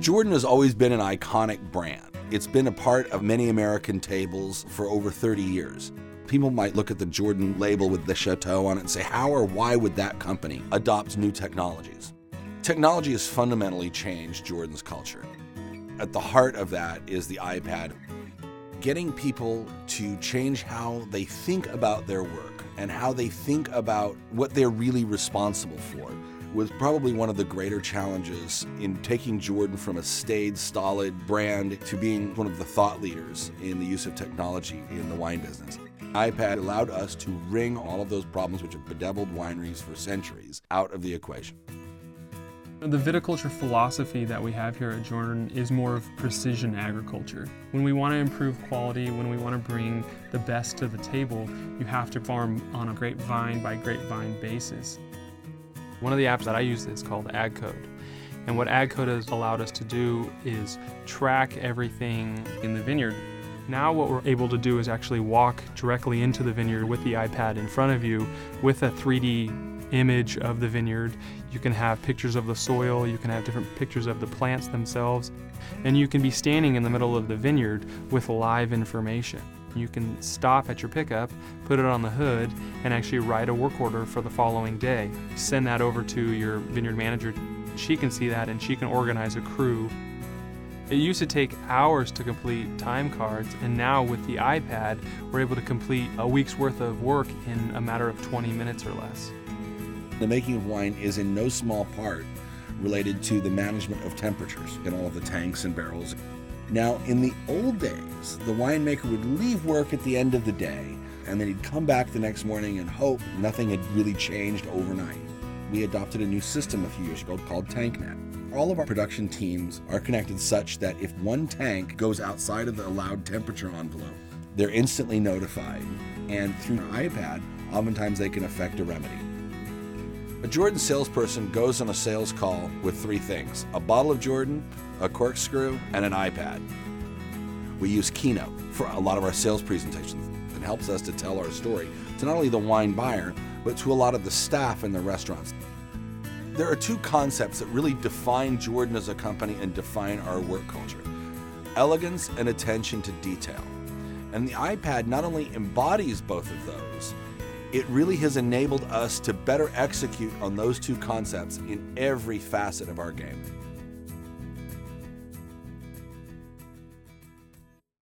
Jordan has always been an iconic brand. It's been a part of many American tables for over 30 years. People might look at the Jordan label with the chateau on it and say, how or why would that company adopt new technologies? Technology has fundamentally changed Jordan's culture. At the heart of that is the iPad. Getting people to change how they think about their work and how they think about what they're really responsible for was probably one of the greater challenges in taking Jordan from a staid, stolid brand to being one of the thought leaders in the use of technology in the wine business. iPad allowed us to wring all of those problems which have bedeviled wineries for centuries out of the equation. The viticulture philosophy that we have here at Jordan is more of precision agriculture. When we want to improve quality, when we want to bring the best to the table, you have to farm on a grapevine by grapevine basis. One of the apps that I use is called AgCode. And what AgCode has allowed us to do is track everything in the vineyard. Now what we're able to do is actually walk directly into the vineyard with the iPad in front of you with a 3D image of the vineyard. You can have pictures of the soil, you can have different pictures of the plants themselves, and you can be standing in the middle of the vineyard with live information. You can stop at your pickup, put it on the hood, and actually write a work order for the following day. Send that over to your vineyard manager. She can see that and she can organize a crew. It used to take hours to complete time cards, and now with the iPad, we're able to complete a week's worth of work in a matter of 20 minutes or less. The making of wine is in no small part related to the management of temperatures in all of the tanks and barrels. Now, in the old days, the winemaker would leave work at the end of the day and then he'd come back the next morning and hope nothing had really changed overnight. We adopted a new system a few years ago called TankNet. All of our production teams are connected such that if one tank goes outside of the allowed temperature envelope, they're instantly notified. And through an iPad, oftentimes they can effect a remedy. A Jordan salesperson goes on a sales call with three things a bottle of Jordan, a corkscrew, and an iPad. We use Keynote for a lot of our sales presentations. and helps us to tell our story to not only the wine buyer, but to a lot of the staff in the restaurants. There are two concepts that really define Jordan as a company and define our work culture elegance and attention to detail. And the iPad not only embodies both of those, it really has enabled us to better execute on those two concepts in every facet of our game.